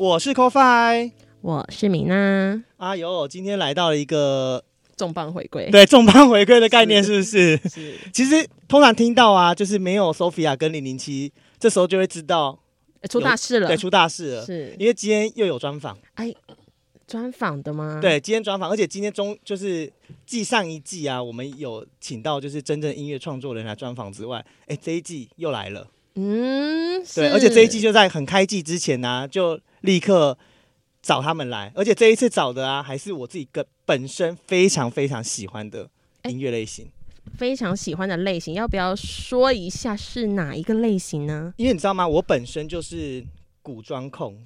我是 Coffee，我是米娜。哎呦，今天来到了一个重磅回归，对，重磅回归的概念是不是？是。是其实通常听到啊，就是没有 Sophia 跟零零七，这时候就会知道出大事了。对，出大事了。是因为今天又有专访。哎，专访的吗？对，今天专访，而且今天中就是继上一季啊，我们有请到就是真正音乐创作人来专访之外，哎，这一季又来了。嗯，对，而且这一季就在很开季之前呢、啊，就。立刻找他们来，而且这一次找的啊，还是我自己个本身非常非常喜欢的音乐类型，非常喜欢的类型，要不要说一下是哪一个类型呢？因为你知道吗，我本身就是古装控，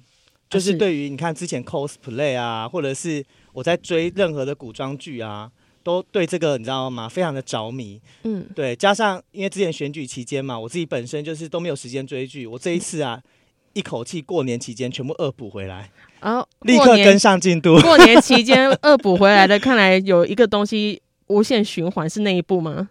就是对于你看之前 cosplay 啊，或者是我在追任何的古装剧啊，都对这个你知道吗？非常的着迷。嗯，对，加上因为之前选举期间嘛，我自己本身就是都没有时间追剧，我这一次啊。嗯一口气过年期间全部恶补回来，哦，立刻跟上进度。过年期间恶补回来的，看来有一个东西无限循环，是那一步吗？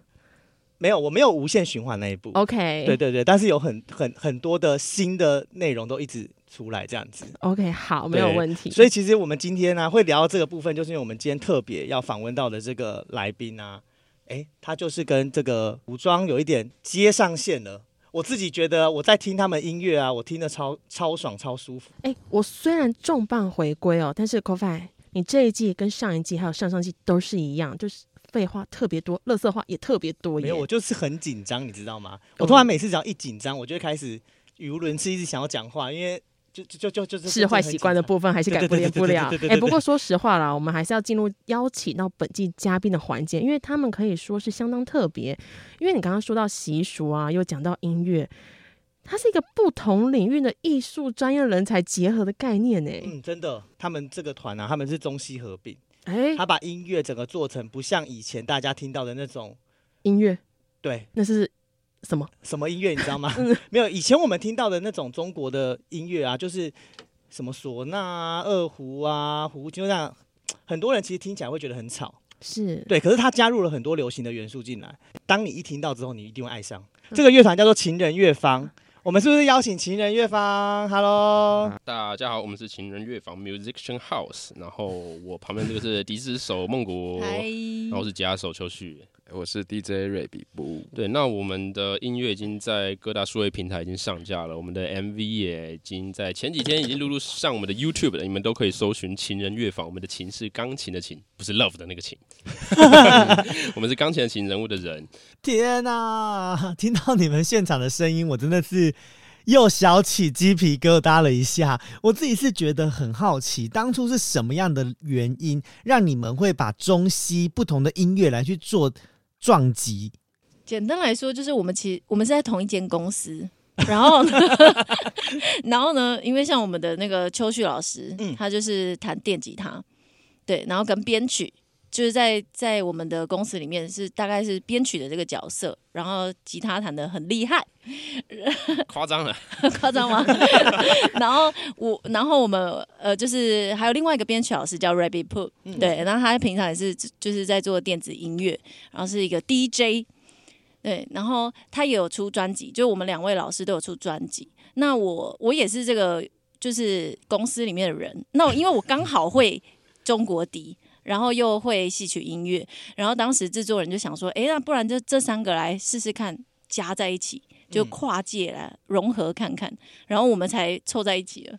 没有，我没有无限循环那一步。OK，对对对，但是有很很很多的新的内容都一直出来，这样子。OK，好，没有问题。所以其实我们今天呢、啊、会聊到这个部分，就是因为我们今天特别要访问到的这个来宾啊，哎，他就是跟这个古装有一点接上线了。我自己觉得我在听他们音乐啊，我听得超超爽、超舒服。哎、我虽然重磅回归哦，但是 Coffee，你这一季跟上一季还有上上季都是一样，就是废话特别多，乐色话也特别多。没有，我就是很紧张，你知道吗？我突然每次只要一紧张，我就开始语无伦次，一直想要讲话，因为。就就就就是是坏习惯的部分，还是改变不了。哎，不过说实话啦，我们还是要进入邀请到本季嘉宾的环节，因为他们可以说是相当特别。因为你刚刚说到习俗啊，又讲到音乐，它是一个不同领域的艺术专业人才结合的概念呢。嗯，真的，他们这个团啊，他们是中西合并。哎，他把音乐整个做成不像以前大家听到的那种音乐，对，那是。什么什么音乐你知道吗？没有，以前我们听到的那种中国的音乐啊，就是什么唢呐啊、二胡啊、胡，就这样，很多人其实听起来会觉得很吵，是对。可是他加入了很多流行的元素进来，当你一听到之后，你一定会爱上。这个乐团叫做情人乐坊。我们是不是邀请情人乐坊？Hello，大家好，我们是情人乐坊 Musician House。然后我旁边这个是笛子手孟国，然后是吉他手秋旭。我是 DJ 瑞比布，对，那我们的音乐已经在各大数位平台已经上架了，我们的 MV 也已经在前几天已经陆陆上我们的 YouTube 了，你们都可以搜寻“情人乐坊”，我们的“情”是钢琴的“琴”，不是 Love 的那个“琴 ”，我们是钢琴的“琴”，人物的人。天哪，听到你们现场的声音，我真的是。又小起鸡皮疙瘩了一下，我自己是觉得很好奇，当初是什么样的原因让你们会把中西不同的音乐来去做撞击？简单来说，就是我们其实我们是在同一间公司，然后呢，然后呢，因为像我们的那个秋旭老师，嗯，他就是弹电吉他，对，然后跟编曲。就是在在我们的公司里面是大概是编曲的这个角色，然后吉他弹的很厉害，夸张了，夸张吗？然后我，然后我们呃，就是还有另外一个编曲老师叫 Rabbit Poo，对，然后他平常也是就是在做电子音乐，然后是一个 DJ，对，然后他也有出专辑，就我们两位老师都有出专辑。那我我也是这个就是公司里面的人，那因为我刚好会中国笛。然后又会戏曲音乐，然后当时制作人就想说，哎，那不然就这三个来试试看，加在一起，就跨界来融合看看，然后我们才凑在一起了。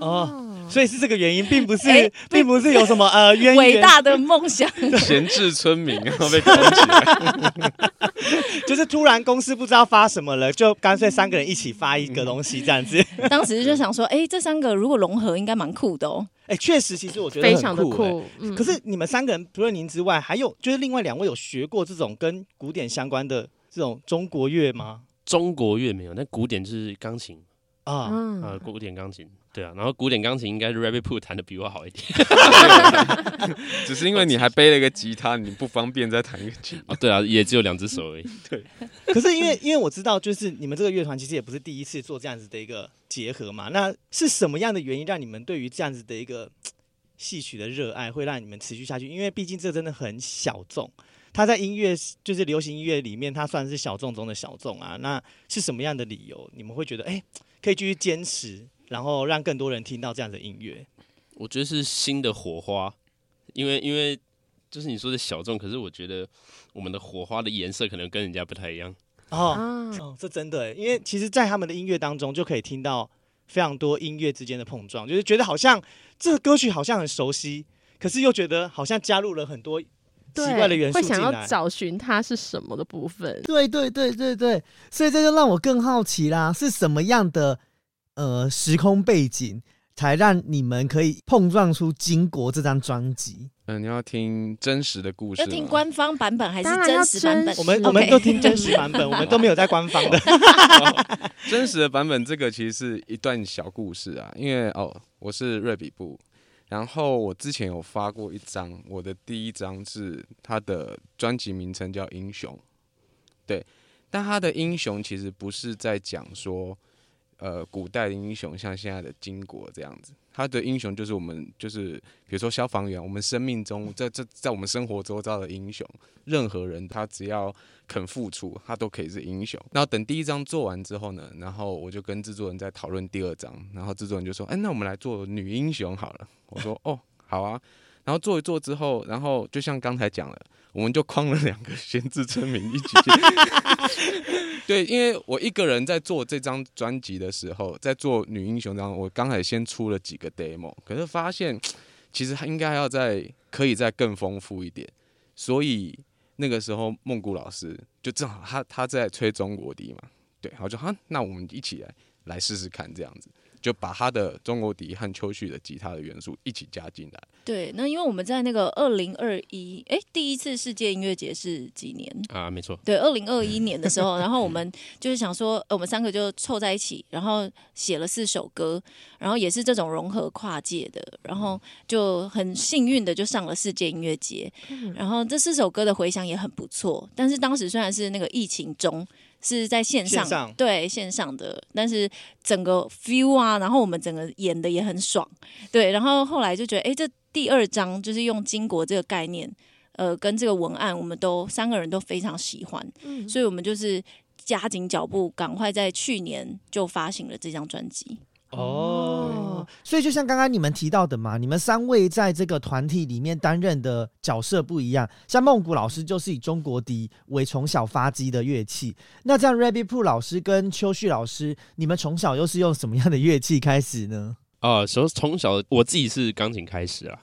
哦，所以是这个原因，并不是，欸、并不是有什么呃 渊源。伟大的梦想，闲置村民然后被搞起来，就是突然公司不知道发什么了，就干脆三个人一起发一个东西这样子。当时就想说，哎、欸，这三个如果融合，应该蛮酷的哦。哎、欸，确实，其实我觉得、欸、非常的酷。嗯、可是你们三个人除了您之外，还有就是另外两位有学过这种跟古典相关的这种中国乐吗？中国乐没有，那古典就是钢琴啊呃，古典钢琴。对啊，然后古典钢琴应该是 Rabbit Poo 弹的比我好一点，只是因为你还背了一个吉他，你不方便再弹一个琴。哦，对啊，也只有两只手而已。对，可是因为因为我知道，就是你们这个乐团其实也不是第一次做这样子的一个结合嘛。那是什么样的原因让你们对于这样子的一个戏曲的热爱会让你们持续下去？因为毕竟这真的很小众，它在音乐就是流行音乐里面，它算是小众中的小众啊。那是什么样的理由，你们会觉得哎可以继续坚持？然后让更多人听到这样的音乐，我觉得是新的火花，因为因为就是你说的小众，可是我觉得我们的火花的颜色可能跟人家不太一样哦，哦，这真的，因为其实，在他们的音乐当中就可以听到非常多音乐之间的碰撞，就是觉得好像这个歌曲好像很熟悉，可是又觉得好像加入了很多奇怪的元素，会想要找寻它是什么的部分。对对对对对，所以这就让我更好奇啦，是什么样的？呃，时空背景才让你们可以碰撞出《金国》这张专辑。嗯，你要听真实的故事，要听官方版本还是真实版本？我们我们都听真实版本，我们都没有在官方的。真实的版本，这个其实是一段小故事啊。因为哦，我是瑞比布，然后我之前有发过一张，我的第一张是他的专辑名称叫《英雄》，对，但他的英雄其实不是在讲说。呃，古代的英雄像现在的金国这样子，他的英雄就是我们，就是比如说消防员，我们生命中在这在我们生活周遭的英雄，任何人他只要肯付出，他都可以是英雄。然后等第一章做完之后呢，然后我就跟制作人在讨论第二章，然后制作人就说：“哎，那我们来做女英雄好了。”我说：“哦，好啊。”然后做一做之后，然后就像刚才讲了，我们就框了两个闲置村民一起。对，因为我一个人在做这张专辑的时候，在做女英雄这样，我刚才先出了几个 demo，可是发现其实应该还要再可以再更丰富一点。所以那个时候梦谷老师就正好他他在吹中国笛嘛，对，然后就哈，那我们一起来来试试看这样子。就把他的中国笛和秋旭的吉他的元素一起加进来。对，那因为我们在那个二零二一，哎，第一次世界音乐节是几年啊？没错，对，二零二一年的时候，然后我们就是想说，我们三个就凑在一起，然后写了四首歌，然后也是这种融合跨界的，然后就很幸运的就上了世界音乐节，然后这四首歌的回响也很不错。但是当时虽然是那个疫情中。是在线上，线上。对线上的，但是整个 feel 啊，然后我们整个演的也很爽，对，然后后来就觉得，哎，这第二章就是用金国这个概念，呃，跟这个文案，我们都三个人都非常喜欢，嗯，所以我们就是加紧脚步，赶快在去年就发行了这张专辑。哦，所以就像刚刚你们提到的嘛，你们三位在这个团体里面担任的角色不一样。像孟古老师就是以中国笛为从小发迹的乐器，那这样 Rabbit Poo 老师跟秋旭老师，你们从小又是用什么样的乐器开始呢？啊，从从小我自己是钢琴开始啊，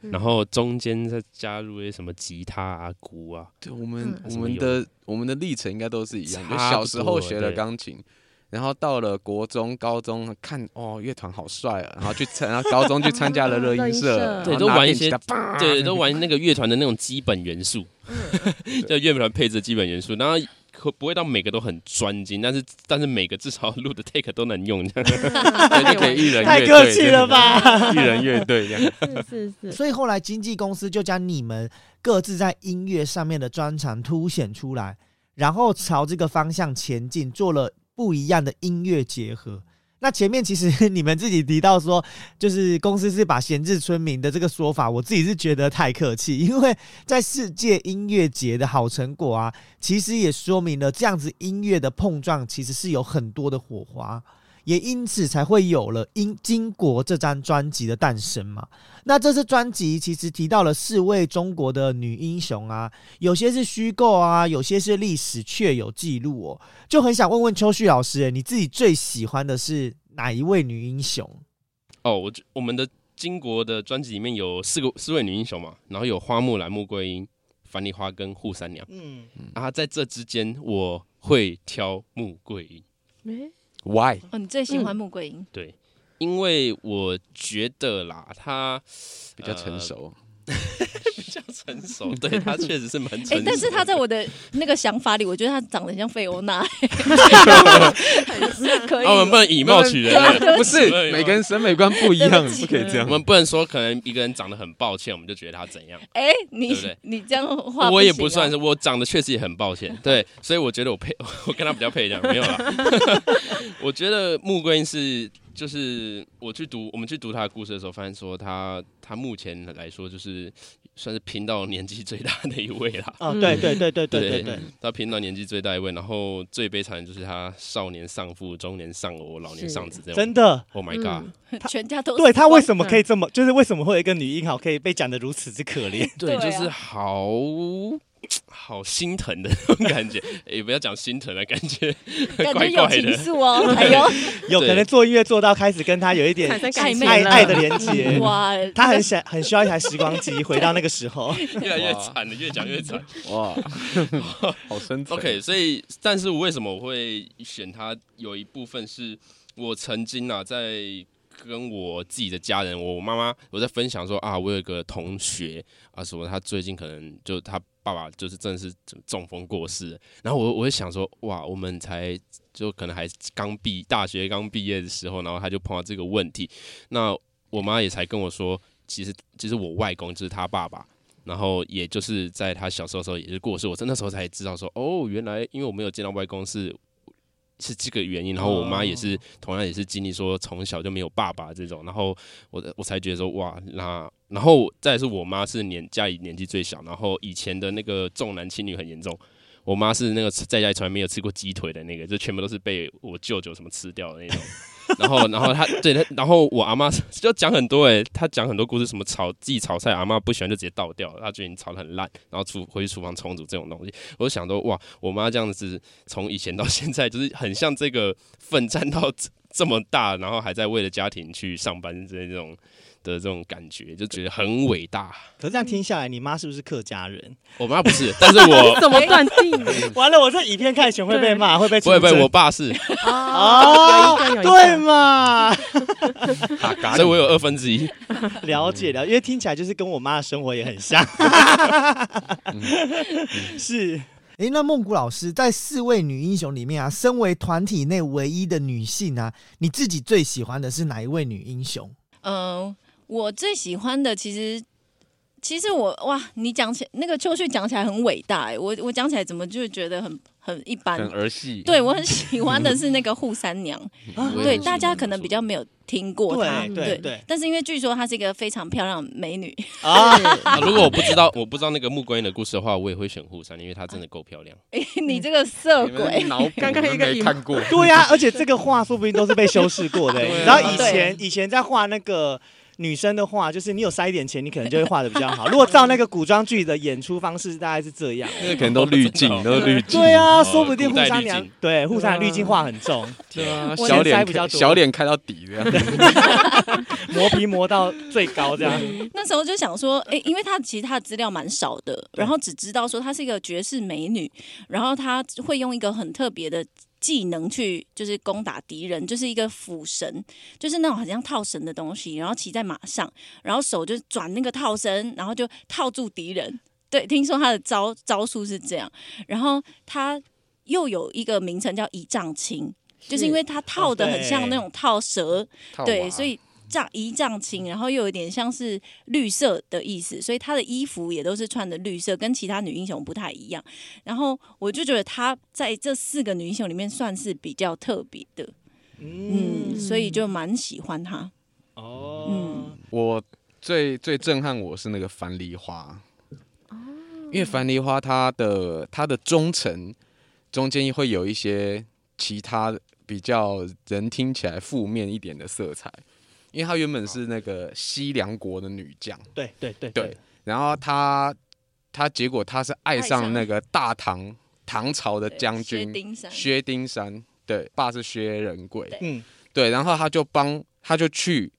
然后中间再加入一些什么吉他啊、鼓啊。对，我们我们的我们的历程应该都是一样，就小时候学了钢琴。然后到了国中、高中，看哦，乐团好帅啊！然后去参，然后高中去参加了 热音社，对，都玩一些，对，都玩那个乐团的那种基本元素，就乐团配置的基本元素。然后可不会到每个都很专精，但是但是每个至少录的 take 都能用，这样 就可以一人乐队，太客气了吧？一人乐队这样，是是是。所以后来经纪公司就将你们各自在音乐上面的专长凸显出来，然后朝这个方向前进，做了。不一样的音乐结合。那前面其实 你们自己提到说，就是公司是把闲置村民的这个说法，我自己是觉得太客气，因为在世界音乐节的好成果啊，其实也说明了这样子音乐的碰撞其实是有很多的火花。也因此才会有了《英金国》这张专辑的诞生嘛。那这次专辑其实提到了四位中国的女英雄啊，有些是虚构啊，有些是历史确有记录哦。就很想问问秋旭老师，欸，你自己最喜欢的是哪一位女英雄？哦，我我们的《金国》的专辑里面有四个四位女英雄嘛，然后有花木兰、穆桂英、樊梨花跟扈三娘。嗯，啊，在这之间我会挑穆桂英。欸，Why？哦，你最喜欢穆桂英？对。因为我觉得啦，他比较成熟，呃、比较成熟，对他确实是蛮成熟。哎、欸，但是他在我的那个想法里，我觉得他长得像费欧娜，可以。我们不能以貌取人，不是每个人审美观不一样，不可以这样。我们不能说可能一个人长得很抱歉，我们就觉得他怎样。哎、欸，你你这样话、啊，我也不算是，我长得确实也很抱歉，对，所以我觉得我配，我跟他比较配这样，没有啦。我觉得穆桂英是。就是我去读，我们去读他的故事的时候，发现说他他目前来说就是算是拼到年纪最大的一位啦。哦，对对对对对对，对，他拼到年纪最大一位，然后最悲惨的就是他少年丧父，中年丧偶，老年丧子这样。真的，Oh my god，嗯、全家都对他为什么可以这么，就是为什么会有一个女婴好可以被讲的如此之可怜？对，就是好。好心疼的那种感觉，也不要讲心疼的感觉，感觉有情愫哦，还有有可能做音乐做到开始跟他有一点爱爱的连接，哇，他很想很需要一台时光机回到那个时候，越来越惨了，越讲越惨，哇，好深沉。OK，所以，但是我为什么我会选他？有一部分是我曾经啊，在跟我自己的家人，我妈妈，我在分享说啊，我有一个同学啊，什么他最近可能就他。爸爸就是真的是中风过世，然后我我会想说，哇，我们才就可能还刚毕大学刚毕业的时候，然后他就碰到这个问题，那我妈也才跟我说，其实其实我外公就是他爸爸，然后也就是在他小时候的时候也是过世，我那时候才知道说，哦，原来因为我没有见到外公是。是这个原因，然后我妈也是、oh. 同样也是经历说从小就没有爸爸这种，然后我我才觉得说哇，那然后再是我妈是年家里年纪最小，然后以前的那个重男轻女很严重，我妈是那个在家里从来没有吃过鸡腿的那个，就全部都是被我舅舅什么吃掉的那种。然后，然后她对她，然后我阿妈就讲很多诶，她讲很多故事，什么炒自己炒菜，阿妈不喜欢就直接倒掉，她觉得你炒得很烂，然后厨回去厨房重组这种东西，我就想说哇，我妈这样子从以前到现在，就是很像这个奋战到这么大，然后还在为了家庭去上班之类这种。的这种感觉就觉得很伟大。可是这样听下来，你妈是不是客家人？我妈不是，但是我 怎么断定？完了，我这以偏概全会被骂，会被不会不会，我爸是哦，对嘛？所以我有二分之一。了解了，因为听起来就是跟我妈的生活也很像。是，哎、欸，那孟古老师在四位女英雄里面啊，身为团体内唯一的女性啊，你自己最喜欢的是哪一位女英雄？嗯、呃。我最喜欢的其实，其实我哇，你讲起那个秋旭讲起来很伟大哎，我我讲起来怎么就觉得很很一般，很儿戏。对，我很喜欢的是那个扈三娘，对，大家可能比较没有听过她，对对对。但是因为据说她是一个非常漂亮的美女 啊，如果我不知道我不知道那个穆桂英的故事的话，我也会选扈三，因为她真的够漂亮。哎，你这个色鬼，刚刚应该没看过，对呀，而且这个画说不定都是被修饰过的。然后以前以前在画那个。女生的话，就是你有塞一点钱，你可能就会画的比较好。如果照那个古装剧的演出方式，大概是这样。那个可能都滤镜，都滤镜。对啊，说不定互相娘对互相滤镜画很重。对啊，小脸比较多，小脸开到底这样，磨皮磨到最高这样。那时候就想说，哎，因为他其实她的资料蛮少的，然后只知道说她是一个绝世美女，然后她会用一个很特别的。技能去就是攻打敌人，就是一个辅神，就是那种很像套绳的东西，然后骑在马上，然后手就转那个套绳，然后就套住敌人。对，听说他的招招数是这样，然后他又有一个名称叫一丈青，就是因为他套的很像那种套蛇，对，所以。丈一丈青，然后又有点像是绿色的意思，所以她的衣服也都是穿的绿色，跟其他女英雄不太一样。然后我就觉得她在这四个女英雄里面算是比较特别的，嗯，所以就蛮喜欢她。哦，嗯，我最最震撼我是那个樊梨花，哦，因为樊梨花她的她的忠诚中间会有一些其他比较人听起来负面一点的色彩，因为她原本是那个西凉国的女将，对对对对，然后她她结果她是爱上那个大唐唐朝的将军薛丁山，薛丁山，对，爸是薛仁贵，嗯，对，然后他就帮他就去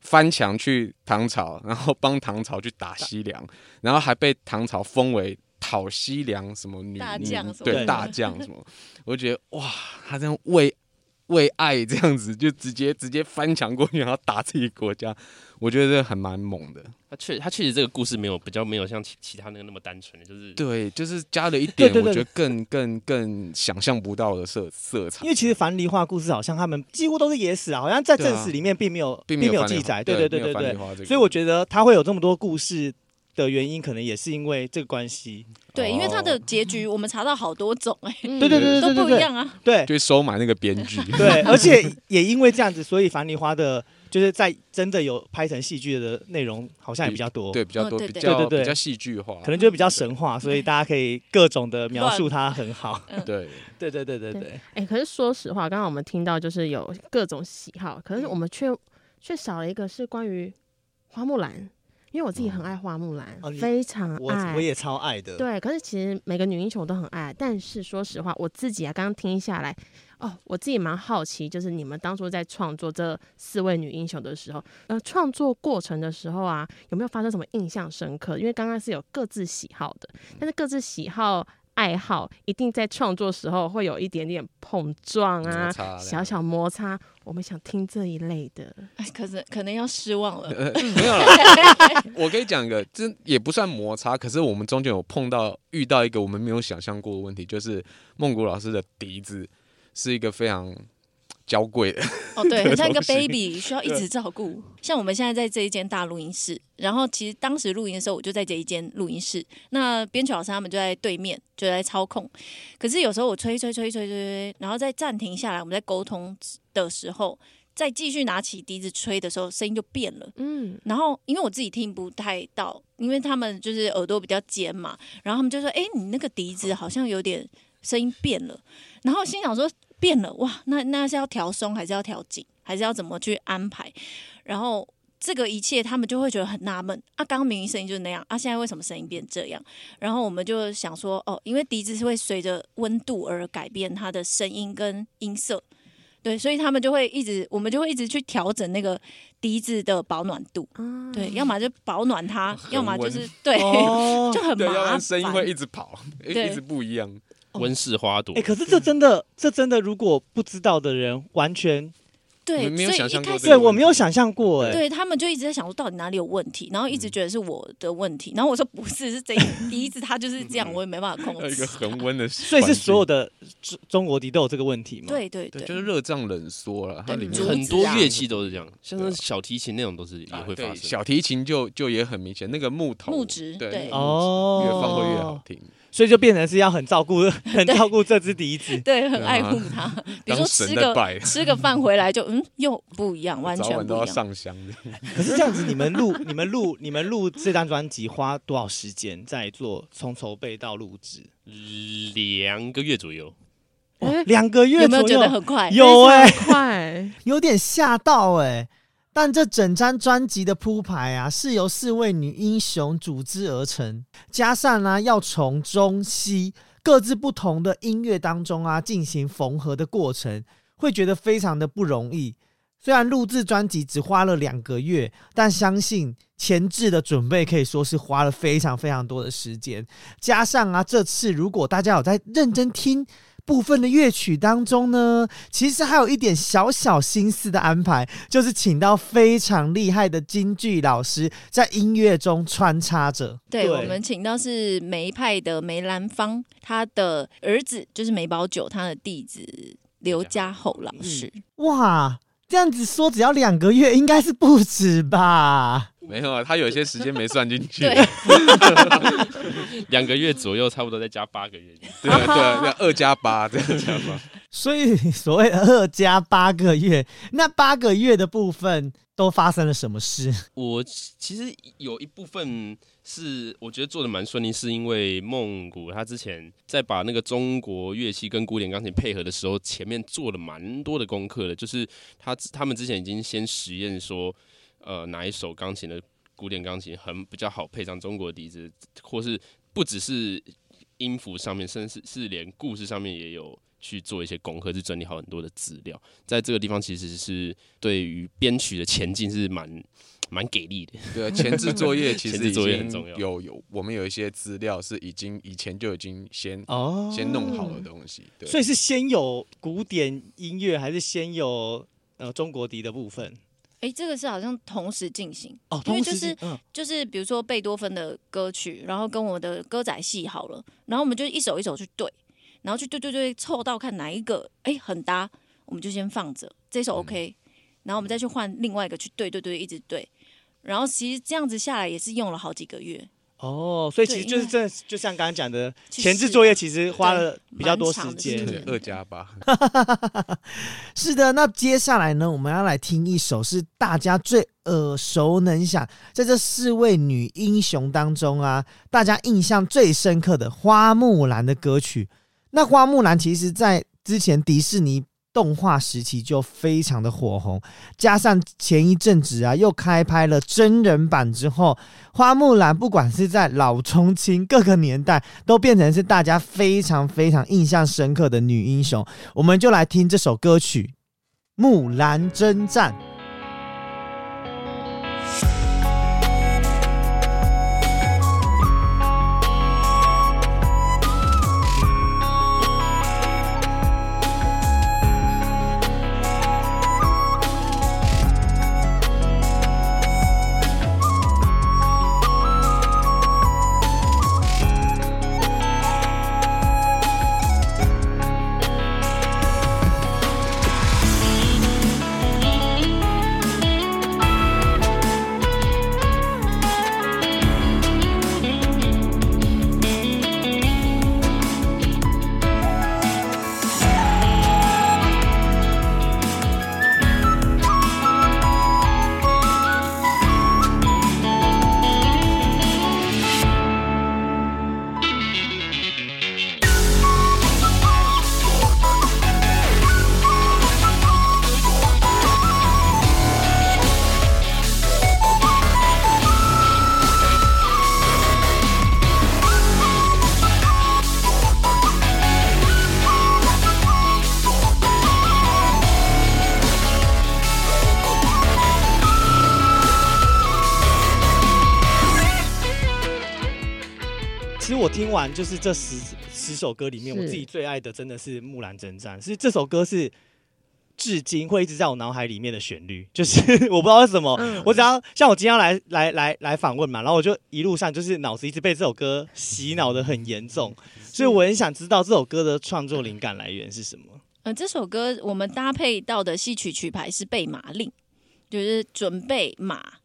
翻墙去唐朝，然后帮唐朝去打西凉，然后还被唐朝封为。讨西凉什么女大将，对大将什么，我就觉得哇，他这样为为爱这样子，就直接直接翻墙过去，然后打自己国家，我觉得这还蛮猛的。他确他确实这个故事没有比较没有像其其他那个那么单纯，就是对，就是加了一点我觉得更更更想象不到的色色彩。因为其实樊梨花故事好像他们几乎都是野史啊，好像在正史里面并没有并没有记载。对对对对对，所以我觉得他会有这么多故事。的原因可能也是因为这个关系，对，因为它的结局我们查到好多种，哎，对对对都不一样啊，对，就收买那个编剧，对，而且也因为这样子，所以樊梨花的，就是在真的有拍成戏剧的内容，好像也比较多，对，比较多，比较比较戏剧化，可能就比较神话，所以大家可以各种的描述它很好，对，对对对对对，哎，可是说实话，刚刚我们听到就是有各种喜好，可是我们却却少了一个是关于花木兰。因为我自己很爱花木兰，哦、非常爱，我我也超爱的。对，可是其实每个女英雄都很爱，但是说实话，我自己啊，刚刚听下来，哦，我自己蛮好奇，就是你们当初在创作这四位女英雄的时候，呃，创作过程的时候啊，有没有发生什么印象深刻？因为刚刚是有各自喜好的，但是各自喜好。爱好一定在创作时候会有一点点碰撞啊，小小摩擦。我们想听这一类的，哎，可是可能要失望了。呃、没有了，我可以讲一个，这也不算摩擦，可是我们中间有碰到遇到一个我们没有想象过的问题，就是孟古老师的笛子是一个非常。娇贵的哦，对，很像一个 baby 需要一直照顾。像我们现在在这一间大录音室，然后其实当时录音的时候，我就在这一间录音室。那编曲老师他们就在对面，就在操控。可是有时候我吹吹吹吹吹吹，然后再暂停下来，我们在沟通的时候，再继续拿起笛子吹的时候，声音就变了。嗯，然后因为我自己听不太到，因为他们就是耳朵比较尖嘛，然后他们就说：“哎，你那个笛子好像有点声音变了。”然后心想说。变了哇，那那是要调松还是要调紧，还是要怎么去安排？然后这个一切他们就会觉得很纳闷啊，刚刚明明声音就是那样啊，现在为什么声音变这样？然后我们就想说哦，因为笛子是会随着温度而改变它的声音跟音色，对，所以他们就会一直，我们就会一直去调整那个笛子的保暖度，嗯、对，要么就保暖它，要么就是对，哦、就很麻烦，声音会一直跑，一直不一样。温室花朵，哎、欸，可是这真的，这真的，如果不知道的人，完全对，没有想象过，对我没有想象过，哎，对他们就一直在想说到底哪里有问题，然后一直觉得是我的问题，然后我说不是，是这笛子它就是这样，我也没办法控制。一个恒温的，所以是所有的中中国笛都有这个问题吗？对对对，对，就是热胀冷缩了，它里面很多乐器都是这样，像是小提琴那种都是也会发生。小提琴就就也很明显，那个木头木质对哦，越放会越好听。所以就变成是要很照顾，很照顾这只笛子，对，很爱护它。比如说吃个 吃个饭回来就嗯，又不一样，完全不一样。都要上香的。可是这样子，你们录、你们录、你们录这张专辑花多少时间在做？从筹备到录制，两个月左右。两个月有没有觉得很快？有哎，快，有点吓到哎。但这整张专辑的铺排啊，是由四位女英雄组织而成，加上呢、要从中西各自不同的音乐当中啊进行缝合的过程，会觉得非常的不容易。虽然录制专辑只花了两个月，但相信前置的准备可以说是花了非常非常多的时间。加上啊，这次如果大家有在认真听。部分的乐曲当中呢，其实还有一点小小心思的安排，就是请到非常厉害的京剧老师在音乐中穿插着。对，对我们请到是梅派的梅兰芳，他的儿子就是梅葆玖，他的弟子刘家厚老师。嗯、哇，这样子说只要两个月，应该是不止吧？没有啊，他有些时间没算进去。两个月左右，差不多再加八个月。对对，那二加八这样加吧。所以所谓二加八个月，那八个月的部分都发生了什么事？我其实有一部分是我觉得做的蛮顺利，是因为梦谷他之前在把那个中国乐器跟古典钢琴配合的时候，前面做了蛮多的功课的。就是他他们之前已经先实验说，呃，哪一首钢琴的古典钢琴很比较好配上中国笛子，或是不只是音符上面，甚至是连故事上面也有去做一些功课，是整理好很多的资料。在这个地方，其实是对于编曲的前进是蛮。蛮给力的，对啊，前置作业其实 已经很重要。有有，我们有一些资料是已经以前就已经先哦先弄好的东西，对。所以是先有古典音乐，还是先有呃中国笛的部分？哎、欸，这个是好像同时进行哦，因为就是、嗯、就是比如说贝多芬的歌曲，然后跟我的歌仔戏好了，然后我们就一首一首去对，然后去对对对凑到看哪一个哎、欸、很搭，我们就先放着这首 OK，、嗯、然后我们再去换另外一个去对对对一直对。然后其实这样子下来也是用了好几个月哦，所以其实就是这就像刚刚讲的前置作业，其实花了比较多时间，二加八。是的，那接下来呢，我们要来听一首是大家最耳熟能详，在这四位女英雄当中啊，大家印象最深刻的花木兰的歌曲。那花木兰其实，在之前迪士尼。动画时期就非常的火红，加上前一阵子啊又开拍了真人版之后，花木兰不管是在老重庆各个年代，都变成是大家非常非常印象深刻的女英雄。我们就来听这首歌曲《木兰征战》。听完就是这十十首歌里面，我自己最爱的真的是《木兰征战》，是这首歌是至今会一直在我脑海里面的旋律。就是 我不知道为什么，我只要像我今天来来来来访问嘛，然后我就一路上就是脑子一直被这首歌洗脑的很严重，所以我很想知道这首歌的创作灵感来源是什么。嗯，这首歌我们搭配到的戏曲曲牌是备马令，就是准备马。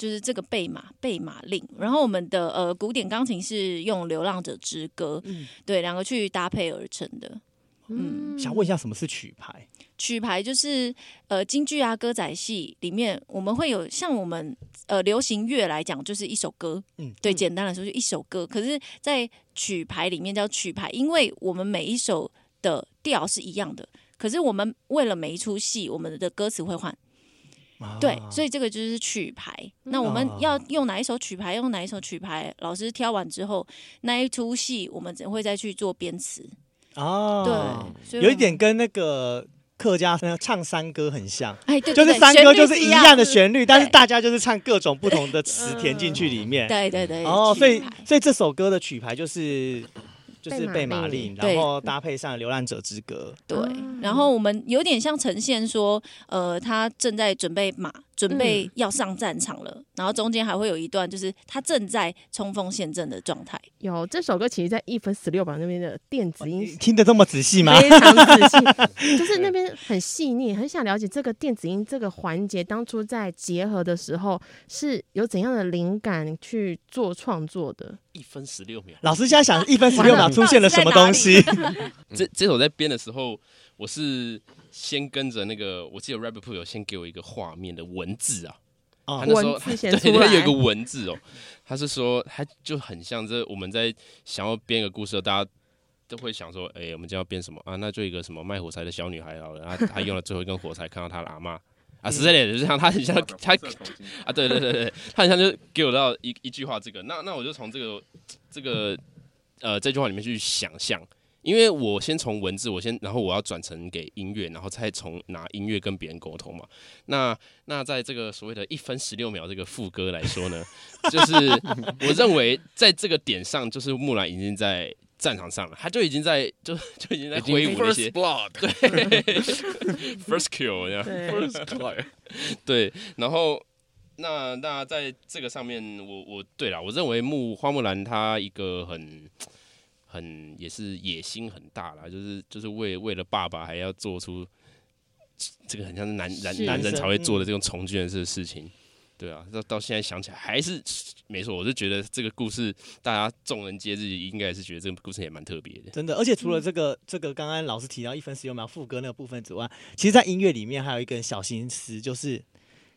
就是这个贝马贝马令，然后我们的呃古典钢琴是用《流浪者之歌》，嗯，对，两个去搭配而成的。嗯，想问一下什么是曲牌？曲牌就是呃京剧啊歌仔戏里面我们会有像我们呃流行乐来讲就是一首歌，嗯，对，简单来说就一首歌。可是，在曲牌里面叫曲牌，因为我们每一首的调是一样的，可是我们为了每一出戏，我们的歌词会换。对，所以这个就是曲牌。那我们要用哪一首曲牌？用哪一首曲牌？老师挑完之后，那一出戏我们会再去做编词。哦，对，有一点跟那个客家唱山歌很像。哎，对，就是山歌就是一样的旋律，但是大家就是唱各种不同的词填进去里面。对对对。哦，所以所以这首歌的曲牌就是。就是备马令，然后搭配上《流浪者之歌》。对，然后我们有点像呈现说，呃，他正在准备马，准备要上战场了。嗯、然后中间还会有一段，就是他正在冲锋陷阵的状态。有这首歌，其实，在一分十六秒那边的电子音听得这么仔细吗？非常仔细，就是那边很细腻，很想了解这个电子音这个环节当初在结合的时候是有怎样的灵感去做创作的。一分十六秒，老师现在想一分十六秒出现了什么东西？这这首在编的时候，我是先跟着那个，我记得 Rabbit Pool 有先给我一个画面的文字啊，哦。他那时候文字写对，出来。他有一个文字哦，他是说他就很像这我们在想要编一个故事，大家都会想说，哎、欸，我们今天要编什么？啊？那就一个什么卖火柴的小女孩好了，然后他用了最后一根火柴，看到他的阿妈。啊，实在点，就像他很像他啊，对对对对，他很像就给我到一一句话，这个，那那我就从这个这个呃这句话里面去想象。因为我先从文字，我先，然后我要转成给音乐，然后再从拿音乐跟别人沟通嘛。那那在这个所谓的一分十六秒这个副歌来说呢，就是我认为在这个点上，就是木兰已经在战场上了，他就已经在就就已经在挥舞那些 First blood，对，first kill，这样对 First blood，对，然后那那在这个上面，我我对了，我认为木花木兰她一个很。很也是野心很大啦，就是就是为为了爸爸还要做出这个很像是男男男人才会做的这种从军的这个事情，对啊，到到现在想起来还是没错，我就觉得这个故事大家众人皆知，应该是觉得这个故事也蛮特别的。真的，而且除了这个这个刚刚老师提到一分十六秒副歌那个部分之外，其实，在音乐里面还有一个小心思，就是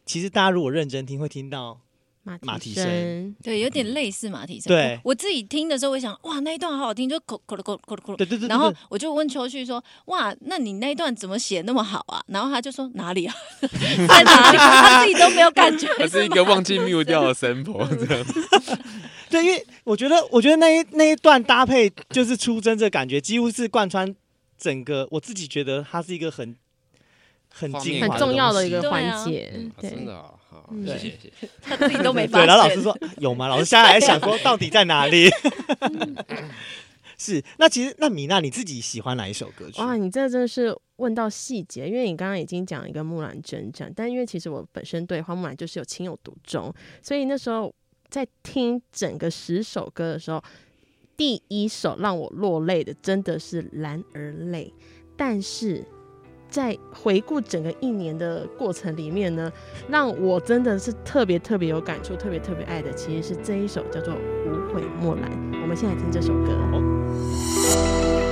其实大家如果认真听，会听到。马马蹄蹄声，对，有点类似马蹄声。对我，我自己听的时候，我想，哇，那一段好好听，就咕咕噜咕噜咕噜咕噜。对对对。然后我就问秋旭说，哇，那你那一段怎么写那么好啊？然后他就说哪里啊，在哪里？他自己都没有感觉。他是一个忘记 mute 掉的 sample 这样。对，因为我觉得，我觉得那一那一段搭配就是出征这感觉，几乎是贯穿整个。我自己觉得它是一个很很精很重要的一个环节。对，真的啊。嗯、谢谢谢谢，他自己都没发现。对，然后老师说有吗？老师现在还想说到底在哪里？是，那其实那米娜你自己喜欢哪一首歌曲？哇，你这真的是问到细节，因为你刚刚已经讲一个木兰征战，但因为其实我本身对花木兰就是有情有独钟，所以那时候在听整个十首歌的时候，第一首让我落泪的真的是《男儿泪》，但是。在回顾整个一年的过程里面呢，让我真的是特别特别有感触、特别特别爱的，其实是这一首叫做《无悔莫兰》。我们现在听这首歌。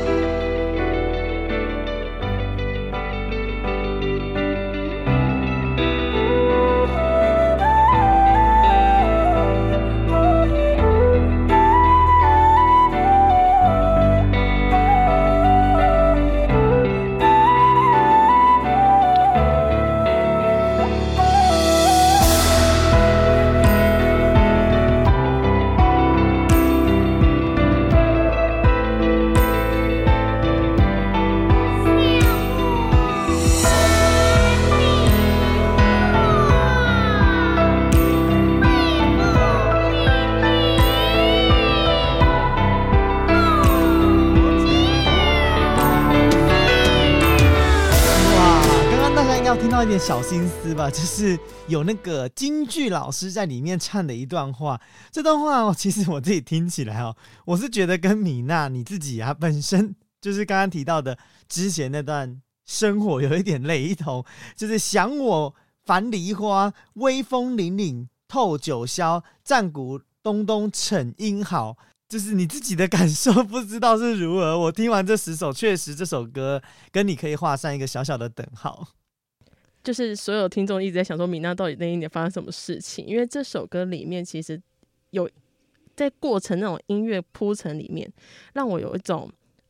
小心思吧，就是有那个京剧老师在里面唱的一段话。这段话，其实我自己听起来哦，我是觉得跟米娜你自己啊本身就是刚刚提到的之前那段生活有一点雷同，就是想我樊梨花，威风凛凛透九霄，战鼓咚咚逞英豪。就是你自己的感受，不知道是如何。我听完这十首，确实这首歌跟你可以画上一个小小的等号。就是所有听众一直在想说，米娜到底那一年发生什么事情？因为这首歌里面其实有在过程那种音乐铺陈里面，让我有一种，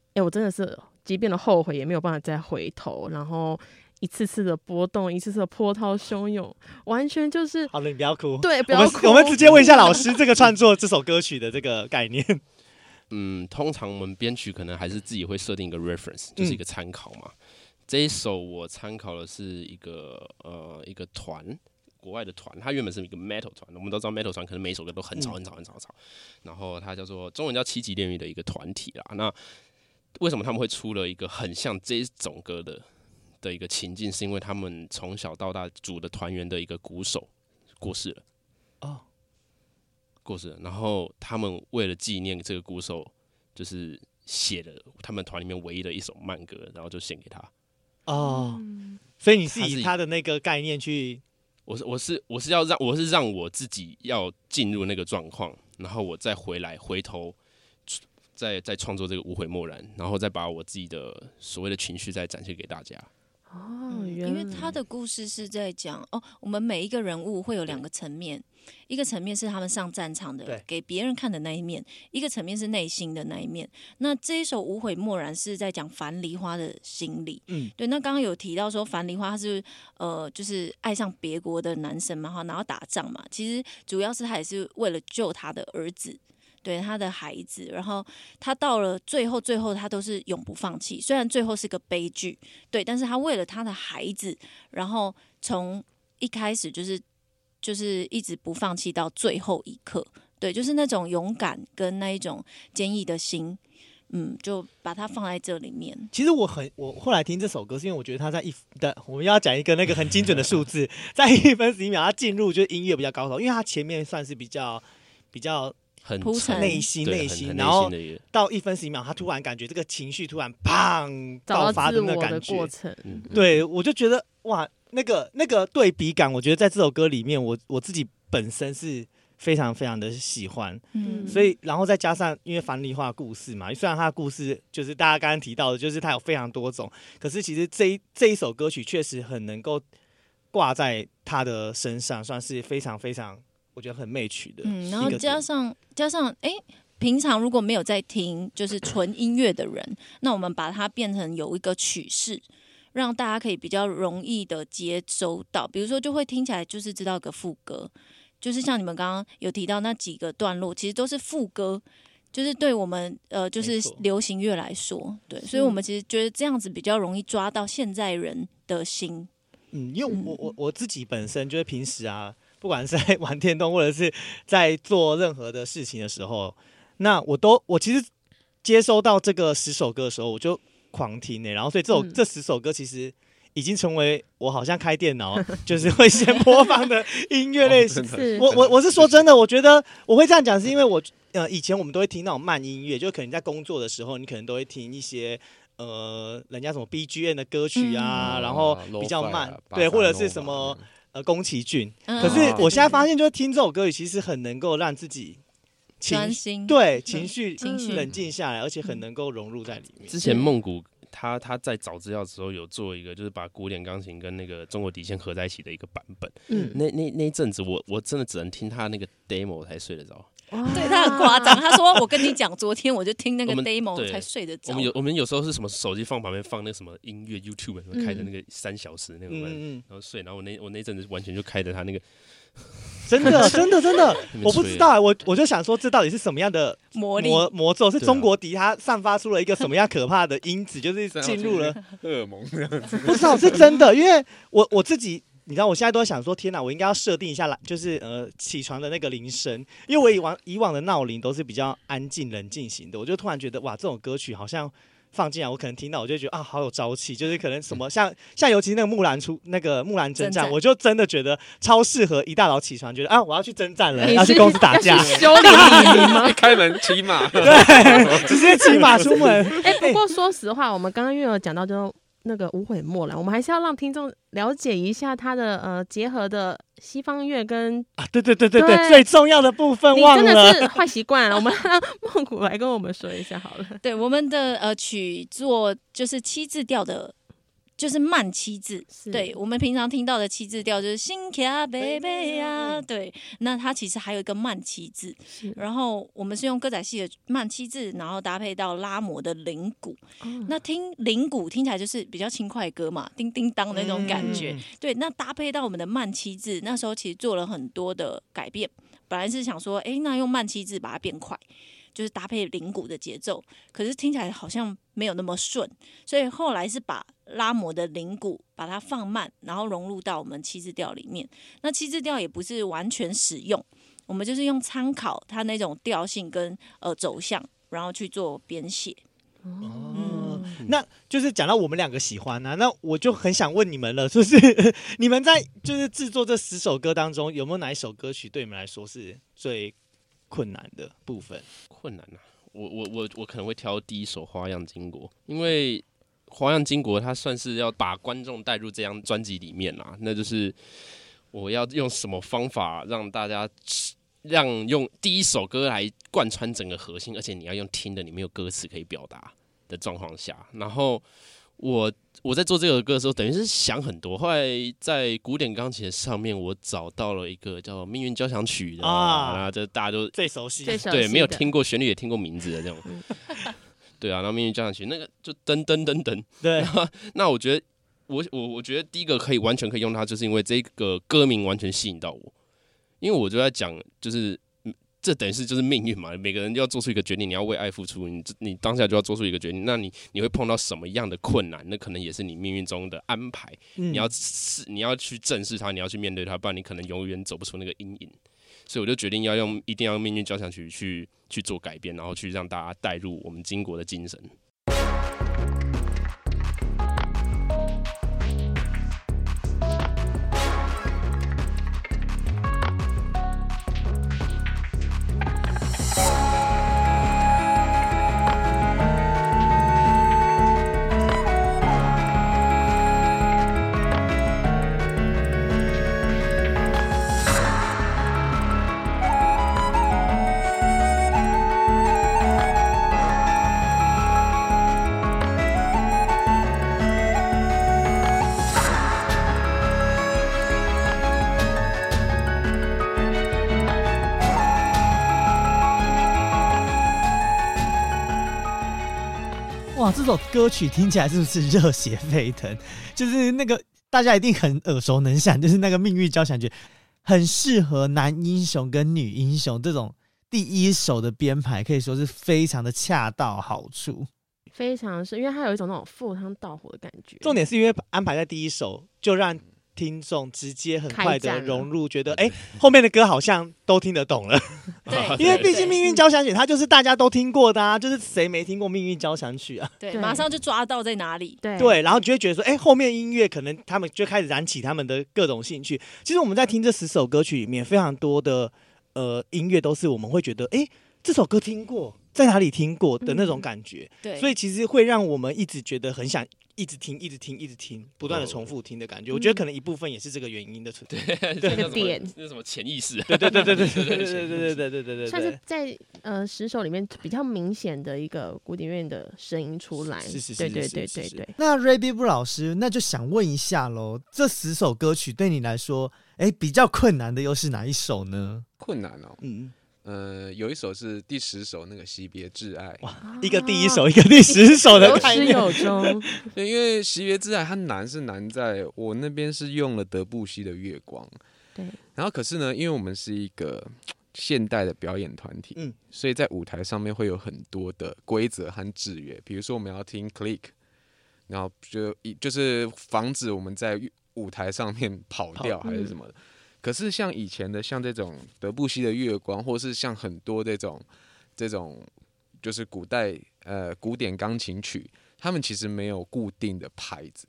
哎、欸，我真的是即便的后悔也没有办法再回头，然后一次次的波动，一次次的波涛汹涌，完全就是。好了，你不要哭。对，不要哭。我们我们直接问一下老师，这个创作这首歌曲的这个概念。嗯，通常我们编曲可能还是自己会设定一个 reference，就是一个参考嘛。嗯这一首我参考的是一个呃一个团，国外的团，它原本是一个 metal 团，我们都知道 metal 团可能每一首歌都很吵很吵很吵很吵，然后它叫做中文叫七级炼狱的一个团体啦。那为什么他们会出了一个很像这种歌的的一个情境？是因为他们从小到大组的团员的一个鼓手过世了哦，过世了，然后他们为了纪念这个鼓手，就是写了他们团里面唯一的一首慢歌，然后就献给他。哦，所以你是以他的那个概念去，我是我是我是要让我是让我自己要进入那个状况，然后我再回来回头再再创作这个无悔漠然，然后再把我自己的所谓的情绪再展现给大家。哦，嗯，因为他的故事是在讲哦，我们每一个人物会有两个层面，一个层面是他们上战场的，给别人看的那一面；一个层面是内心的那一面。那这一首《无悔漠然》是在讲樊梨花的心理。嗯，对。那刚刚有提到说樊梨花他是呃，就是爱上别国的男生嘛，哈，然后打仗嘛。其实主要是他也是为了救他的儿子。对他的孩子，然后他到了最后，最后他都是永不放弃。虽然最后是个悲剧，对，但是他为了他的孩子，然后从一开始就是就是一直不放弃到最后一刻，对，就是那种勇敢跟那一种坚毅的心，嗯，就把它放在这里面。其实我很，我后来听这首歌，是因为我觉得他在一的，我们要讲一个那个很精准的数字，在一分十一秒，他进入就是音乐比较高潮，因为他前面算是比较比较。很铺陈内心内心，然后到一分十一秒，他突然感觉这个情绪突然砰爆发的那个感觉，过程，对，我就觉得哇，那个那个对比感，我觉得在这首歌里面，我我自己本身是非常非常的喜欢，嗯，所以然后再加上因为樊梨花故事嘛，虽然他的故事就是大家刚刚提到的，就是他有非常多种，可是其实这一这一首歌曲确实很能够挂在他的身上，算是非常非常。我觉得很媚曲的，嗯，然后加上加上，哎、欸，平常如果没有在听就是纯音乐的人，那我们把它变成有一个曲式，让大家可以比较容易的接收到。比如说，就会听起来就是知道个副歌，就是像你们刚刚有提到那几个段落，其实都是副歌，就是对我们呃，就是流行乐来说，对，所以我们其实觉得这样子比较容易抓到现在人的心。嗯，因为我我我自己本身就是平时啊。不管是在 玩电动，或者是在做任何的事情的时候，那我都我其实接收到这个十首歌的时候，我就狂听呢、欸。然后，所以这首、嗯、这十首歌其实已经成为我好像开电脑 就是会先播放的音乐类型。是我我我是说真的，我觉得我会这样讲，是因为我呃以前我们都会听那种慢音乐，就可能在工作的时候，你可能都会听一些呃人家什么 BGM 的歌曲啊，嗯、然后比较慢，啊、对，或者是什么。呃，宫崎骏。可是我现在发现，就是听这首歌曲，其实很能够让自己专心，对情绪情绪冷静下来，而且很能够融入在里面。之前梦谷他他在找资料的时候有做一个，就是把古典钢琴跟那个中国笛先合在一起的一个版本。嗯，那那那一阵子，我我真的只能听他那个 demo 才睡得着。对，他很夸张，他说：“我跟你讲，昨天我就听那个 demo 才睡得着。”我们有我们有时候是什么手机放旁边放那个什么音乐 YouTube，开的那个三小时那种，然后睡，然后我那我那阵子完全就开着他那个，真的真的真的，我不知道，我我就想说，这到底是什么样的魔魔魔咒？是中国笛它散发出了一个什么样可怕的因子，就是进入了荷尔蒙这样子？不知道是真的，因为我我自己。你知道我现在都想说，天哪！我应该要设定一下来，就是呃起床的那个铃声，因为我以往以往的闹铃都是比较安静冷静型的，我就突然觉得哇，这种歌曲好像放进来，我可能听到我就觉得啊，好有朝气，就是可能什么像像尤其那个木兰出那个木兰征战，我就真的觉得超适合一大早起床，觉得啊，我要去征战了，要去公司打架，修理你吗？开门骑马，对，直接骑马出门。哎、欸，不过说实话，我们刚刚又有讲到就。那个无悔莫兰，我们还是要让听众了解一下他的呃结合的西方乐跟啊，对对对对对，最重要的部分忘了，真的是坏习惯了，我们让梦谷来跟我们说一下好了。对，我们的呃曲作就是七字调的。就是慢七字，对，我们平常听到的七字调就是心卡贝贝呀，对，那它其实还有一个慢七字，然后我们是用歌仔戏的慢七字，然后搭配到拉摩的铃鼓，哦、那听铃鼓听起来就是比较轻快歌嘛，叮叮当的那种感觉，嗯、对，那搭配到我们的慢七字，那时候其实做了很多的改变，本来是想说，哎，那用慢七字把它变快。就是搭配铃鼓的节奏，可是听起来好像没有那么顺，所以后来是把拉摩的铃鼓把它放慢，然后融入到我们七字调里面。那七字调也不是完全使用，我们就是用参考它那种调性跟呃走向，然后去做编写。哦，嗯、那就是讲到我们两个喜欢啊，那我就很想问你们了，就是 你们在就是制作这十首歌当中，有没有哪一首歌曲对你们来说是最困难的部分，困难啊！我我我我可能会挑第一首《花样金国》，因为《花样金国》它算是要把观众带入这张专辑里面啦，那就是我要用什么方法让大家让用第一首歌来贯穿整个核心，而且你要用听的，你没有歌词可以表达的状况下，然后。我我在做这首歌的时候，等于是想很多。后来在古典钢琴上面，我找到了一个叫《命运交响曲》的啊，然后这大家都最熟悉，对，没有听过旋律也听过名字的这种。对啊，然后《命运交响曲》那个就噔噔噔噔。对，那我觉得我我我觉得第一个可以完全可以用它，就是因为这个歌名完全吸引到我，因为我就在讲就是。这等于是就是命运嘛，每个人要做出一个决定，你要为爱付出，你你当下就要做出一个决定，那你你会碰到什么样的困难？那可能也是你命运中的安排，嗯、你要是你要去正视它，你要去面对它，不然你可能永远走不出那个阴影。所以我就决定要用，一定要用命运交响曲去去做改变，然后去让大家带入我们金国的精神。这首歌曲听起来是不是热血沸腾？就是那个大家一定很耳熟能详，就是那个命运交响曲，很适合男英雄跟女英雄这种第一首的编排，可以说是非常的恰到好处，非常是因为它有一种那种赴汤蹈火的感觉。重点是因为安排在第一首，就让。听众直接很快的融入，觉得哎、欸，后面的歌好像都听得懂了。对，因为毕竟《命运交响曲》它就是大家都听过的啊，就是谁没听过《命运交响曲》啊？对，马上就抓到在哪里。对，对，然后就会觉得说，哎、欸，后面音乐可能他们就开始燃起他们的各种兴趣。其实我们在听这十首歌曲里面，非常多的呃音乐都是我们会觉得，哎、欸，这首歌听过，在哪里听过的那种感觉。嗯、对，所以其实会让我们一直觉得很想。一直听，一直听，一直听，不断的重复听的感觉，我觉得可能一部分也是这个原因的存在。对，这个点，那什么潜意识？对对对对对对对对对对对对对。算是在呃十首里面比较明显的一个古典乐的声音出来。是是是。对对对对对。那 Ray-B 老师，那就想问一下喽，这十首歌曲对你来说，哎，比较困难的又是哪一首呢？困难哦，嗯。呃，有一首是第十首那个惜别挚爱，哇，一个第一首，一个第十首的概念。有始有终。对，因为惜别挚爱它难是难在我那边是用了德布西的月光，对。然后可是呢，因为我们是一个现代的表演团体，嗯，所以在舞台上面会有很多的规则和制约，比如说我们要听 click，然后就一就是防止我们在舞台上面跑掉还是什么的。可是像以前的，像这种德布西的月光，或是像很多这种这种，就是古代呃古典钢琴曲，他们其实没有固定的拍子，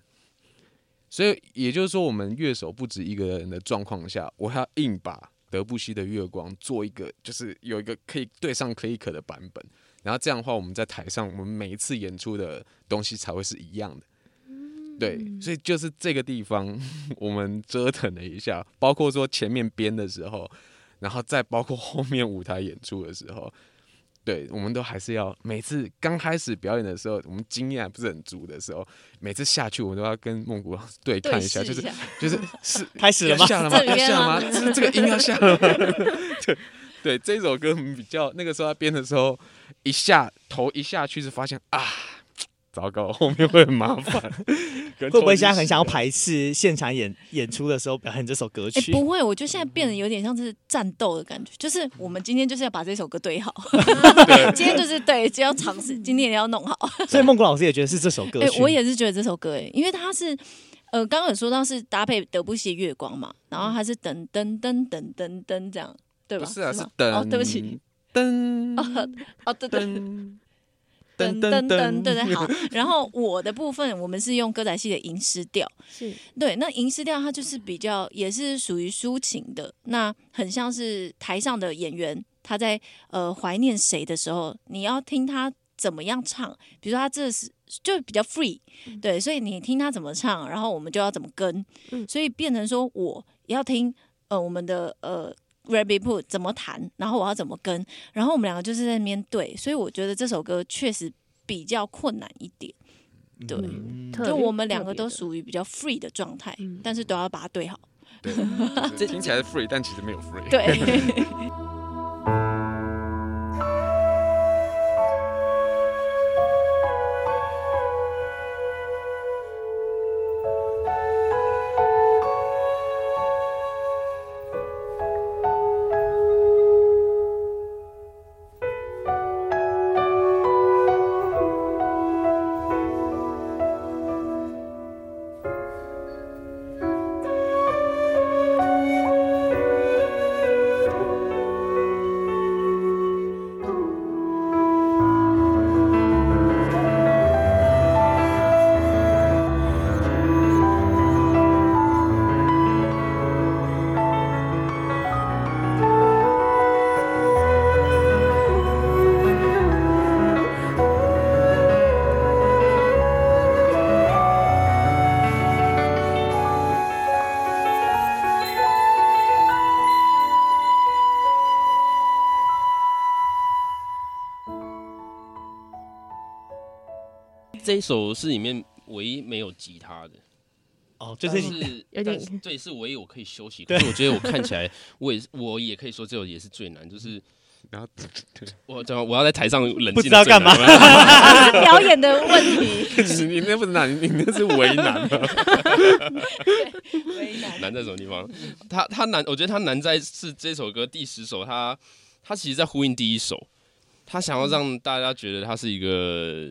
所以也就是说，我们乐手不止一个人的状况下，我要硬把德布西的月光做一个，就是有一个可以对上 click 的版本，然后这样的话，我们在台上，我们每一次演出的东西才会是一样的。对，所以就是这个地方，我们折腾了一下，包括说前面编的时候，然后再包括后面舞台演出的时候，对，我们都还是要每次刚开始表演的时候，我们经验还不是很足的时候，每次下去我们都要跟孟古老师对看一下，就是就是是 开始了吗？下了吗？要下了吗？这这个音要下了吗？对对，这首歌比较那个时候他编的时候，一下头一下去是发现啊。糟糕，后面会很麻烦。会不会现在很想要排斥现场演演出的时候表演这首歌曲？欸、不会，我觉得现在变得有点像是战斗的感觉，就是我们今天就是要把这首歌对好。对 今天就是对，只要尝试，今天也要弄好。所以孟古老师也觉得是这首歌曲。欸、我也是觉得这首歌，哎，因为它是呃，刚刚有说到是搭配德布西的月光嘛，然后它是噔噔噔噔噔噔这样，对吧？不是啊，是噔。哦，对不起，噔。哦，对对。噔噔噔，对对好。然后我的部分，我们是用歌仔戏的吟诗调，是对。那吟诗调它就是比较，也是属于抒情的。那很像是台上的演员，他在呃怀念谁的时候，你要听他怎么样唱。比如说他这是就比较 free，对，所以你听他怎么唱，然后我们就要怎么跟。所以变成说我要听呃我们的呃。Ray-B 怎么弹，然后我要怎么跟，然后我们两个就是在那边对，所以我觉得这首歌确实比较困难一点。对，嗯就我们两个都属于比较 free 的状态，嗯但是都要把它对好。对，就是 听起来是 free，但其实没有 free。对，这一首是里面唯一没有吉他的，哦，就是是有点但是这也是唯一我可以休息。可是我觉得我看起来，我也是我也可以说这首也是最难，就是然后我怎么我要在台上冷静，不知道干嘛 表演的问题，你那不是难，你那是为难吧？为难。难在什么地方？他他难，我觉得他难在是这首歌第十首，他他其实在呼应第一首，他想要让大家觉得他是一个，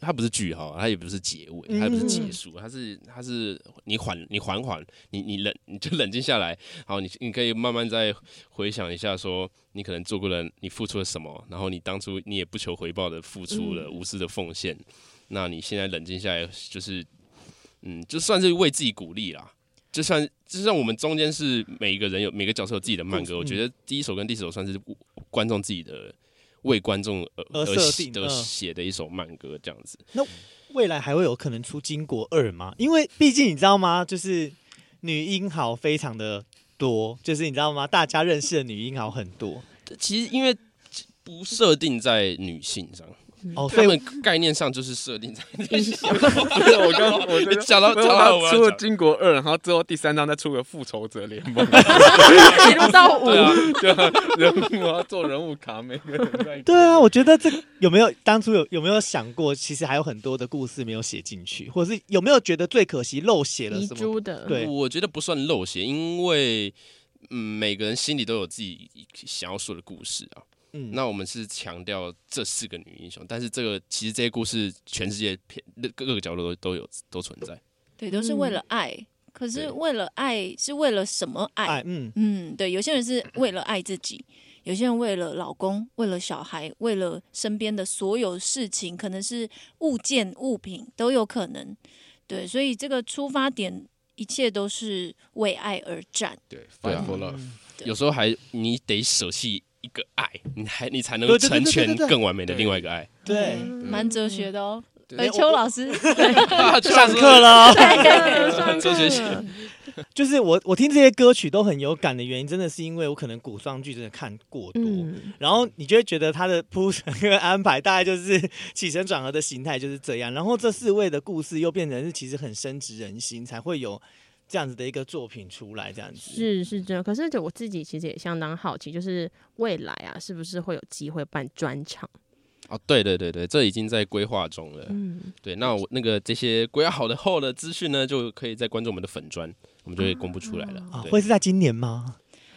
他不是句号，它也不是结尾，它也不是结束，它是它是你缓你缓缓，你你冷你就冷静下来，好，你你可以慢慢再回想一下，说你可能做过了，你付出了什么，然后你当初你也不求回报的付出了，无私的奉献，那你现在冷静下来，就是嗯，就算是为自己鼓励啦。就算就算我们中间是每一个人有每个角色有自己的慢歌，嗯我觉得第一首跟第四首算是观众自己的为观众而而设定的写的一首慢歌，这样子。那未来还会有可能出《金国二》吗？因为毕竟你知道吗？就是女英豪非常的多，就是你知道吗？大家认识的女英豪很多其实因为不设定在女性上，哦，所以他们概念上就是设定在女性上。我刚我讲到讲到他出了金国二》，然后之后第三章再出个《复仇者联盟》，一路到五。对，啊，人物我要做人物卡，每个人在对啊，我觉得这个有没有当初有有没有想过，其实还有很多的故事没有写进去，或者是有没有觉得最可惜漏写了什么？的，对。我觉得不算漏写，因为嗯，每个人心里都有自己想要说的故事啊。嗯，那我们是强调这四个女英雄，但是这个其实这些故事全世界片各个角落都都有都存在。对，都是为了爱。可是为了爱是为了什么爱？哎，嗯，嗯，对，有些人是为了爱自己，有些人为了老公，为了小孩，为了身边的所有事情，可能是物件、物品都有可能。对，所以这个出发点，一切都是为爱而战。对 for love，对有时候还你得舍弃一个爱，你还你才能成全更完美的另外一个爱。对，嗯。蛮哲学的哦。对。哎，邱老师，上课了。哦。对，上哲学系。课就是我我听这些歌曲都很有感的原因，真的是因为我可能古装剧真的看过多，嗯，然后你就会觉得他的铺陈跟安排大概就是起承转合的形态就是这样，然后这四位的故事又变成是其实很深植人心，才会有这样子的一个作品出来，这样子。是是这样。可是就我自己其实也相当好奇，就是未来啊，是不是会有机会办专场？哦，对对对对，这已经在规划中了。嗯，对，那我那个这些规划好的后的资讯呢，就可以再关注我们的粉专，我们就会公布出来了。啊，会是在今年吗？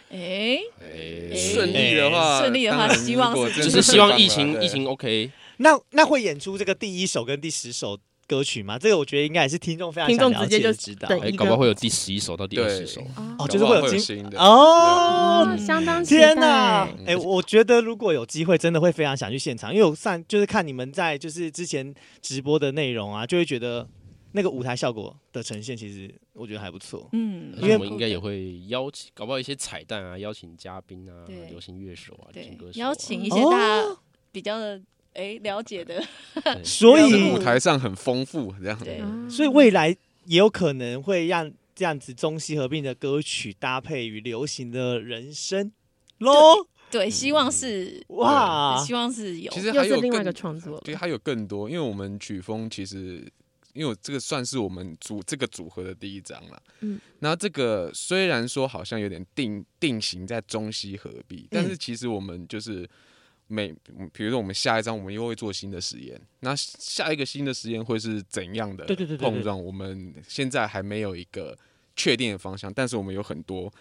哎，哎顺利的话，顺利的话希望是如果真的就是希望疫情疫情 OK。那那会演出这个第一首跟第十首歌曲吗？这个我觉得应该也是听众非常听众想了直接就知道。哎，搞不好会有第十一首到第二十对首。哦，就是会有新新的哦嗯，相当期天待呐！哎、我觉得如果有机会，真的会非常想去现场，因为我上就是看你们在就是之前直播的内容啊，就会觉得那个舞台效果的呈现，其实我觉得还不错。嗯，因为我们应该也会邀请，搞不好一些彩蛋啊，邀请嘉宾啊对，流行乐手啊，流对行歌手啊，邀请一些大家比较的哎了解的，所以舞台上很丰富，这样对。啊所以未来也有可能会让这样子中西合并的歌曲搭配与流行的人声喽。对，希望是哇，希望是有，其实还有另外一个创作了。对，还有更多，因为我们曲风其实因为这个算是我们组这个组合的第一张了。嗯，然后这个虽然说好像有点定定型在中西合璧，但是其实我们就是每，比如说我们下一张我们又会做新的实验，那下一个新的实验会是怎样的碰撞？我们现在还没有一个确定的方向，但是我们有很多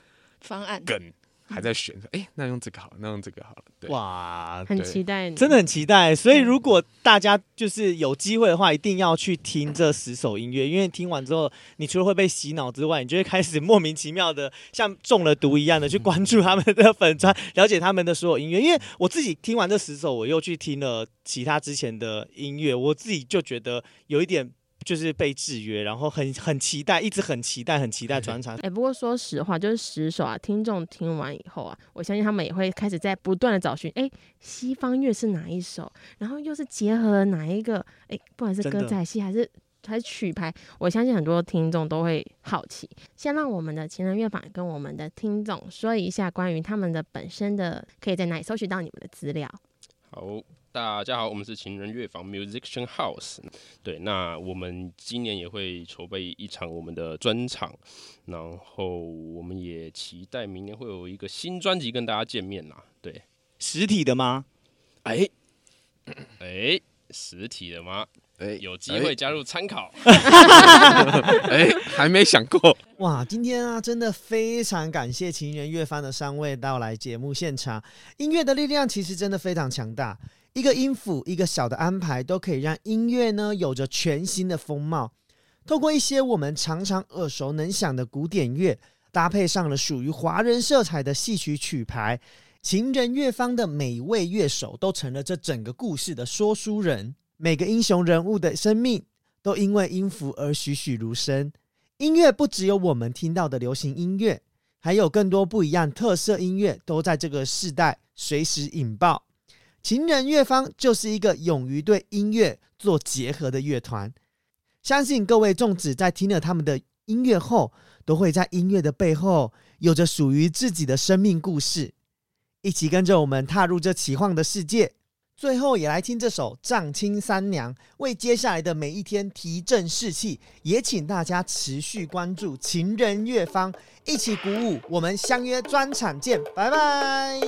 方案梗。还在选，哎、欸，那用这个好了，那用这个好了。对哇，很期待，真的很期待。所以如果大家就是有机会的话，一定要去听这十首音乐，因为听完之后，你除了会被洗脑之外，你就会开始莫名其妙的像中了毒一样的去关注他们的粉专，了解他们的所有音乐。因为我自己听完这十首，我又去听了其他之前的音乐，我自己就觉得有一点。就是被制约，然后很很期待，一直很期待，很期待转场。哎、欸，不过说实话，就是十首啊，听众听完以后啊，我相信他们也会开始在不断的找寻，哎、欸，西方乐是哪一首，然后又是结合了哪一个，哎、欸，不管是歌仔戏还是还是曲牌，我相信很多听众都会好奇。先让我们的情人乐坊跟我们的听众说一下关于他们的本身的，可以在哪里搜寻到你们的资料。好。大家好，我们是情人乐坊 Musician House。对，那我们今年也会筹备一场我们的专场，然后我们也期待明年会有一个新专辑跟大家见面啦。对，实体的吗？哎，哎，实体的吗？哎，有机会加入参考。哎，还没想过。哇，今天啊，真的非常感谢情人乐坊的三位到来节目现场。音乐的力量其实真的非常强大。一个音符，一个小的安排，都可以让音乐呢有着全新的风貌。透过一些我们常常耳熟能详的古典乐，搭配上了属于华人色彩的戏曲曲牌，情人乐坊的每位乐手都成了这整个故事的说书人。每个英雄人物的生命都因为音符而栩栩如生。音乐不只有我们听到的流行音乐，还有更多不一样特色音乐都在这个世代随时引爆。情人乐坊就是一个勇于对音乐做结合的乐团，相信各位众子在听了他们的音乐后，都会在音乐的背后有着属于自己的生命故事，一起跟着我们踏入这奇幻的世界。最后也来听这首《藏青三娘》，为接下来的每一天提振士气。也请大家持续关注情人乐坊，一起鼓舞。我们相约专场见，拜拜。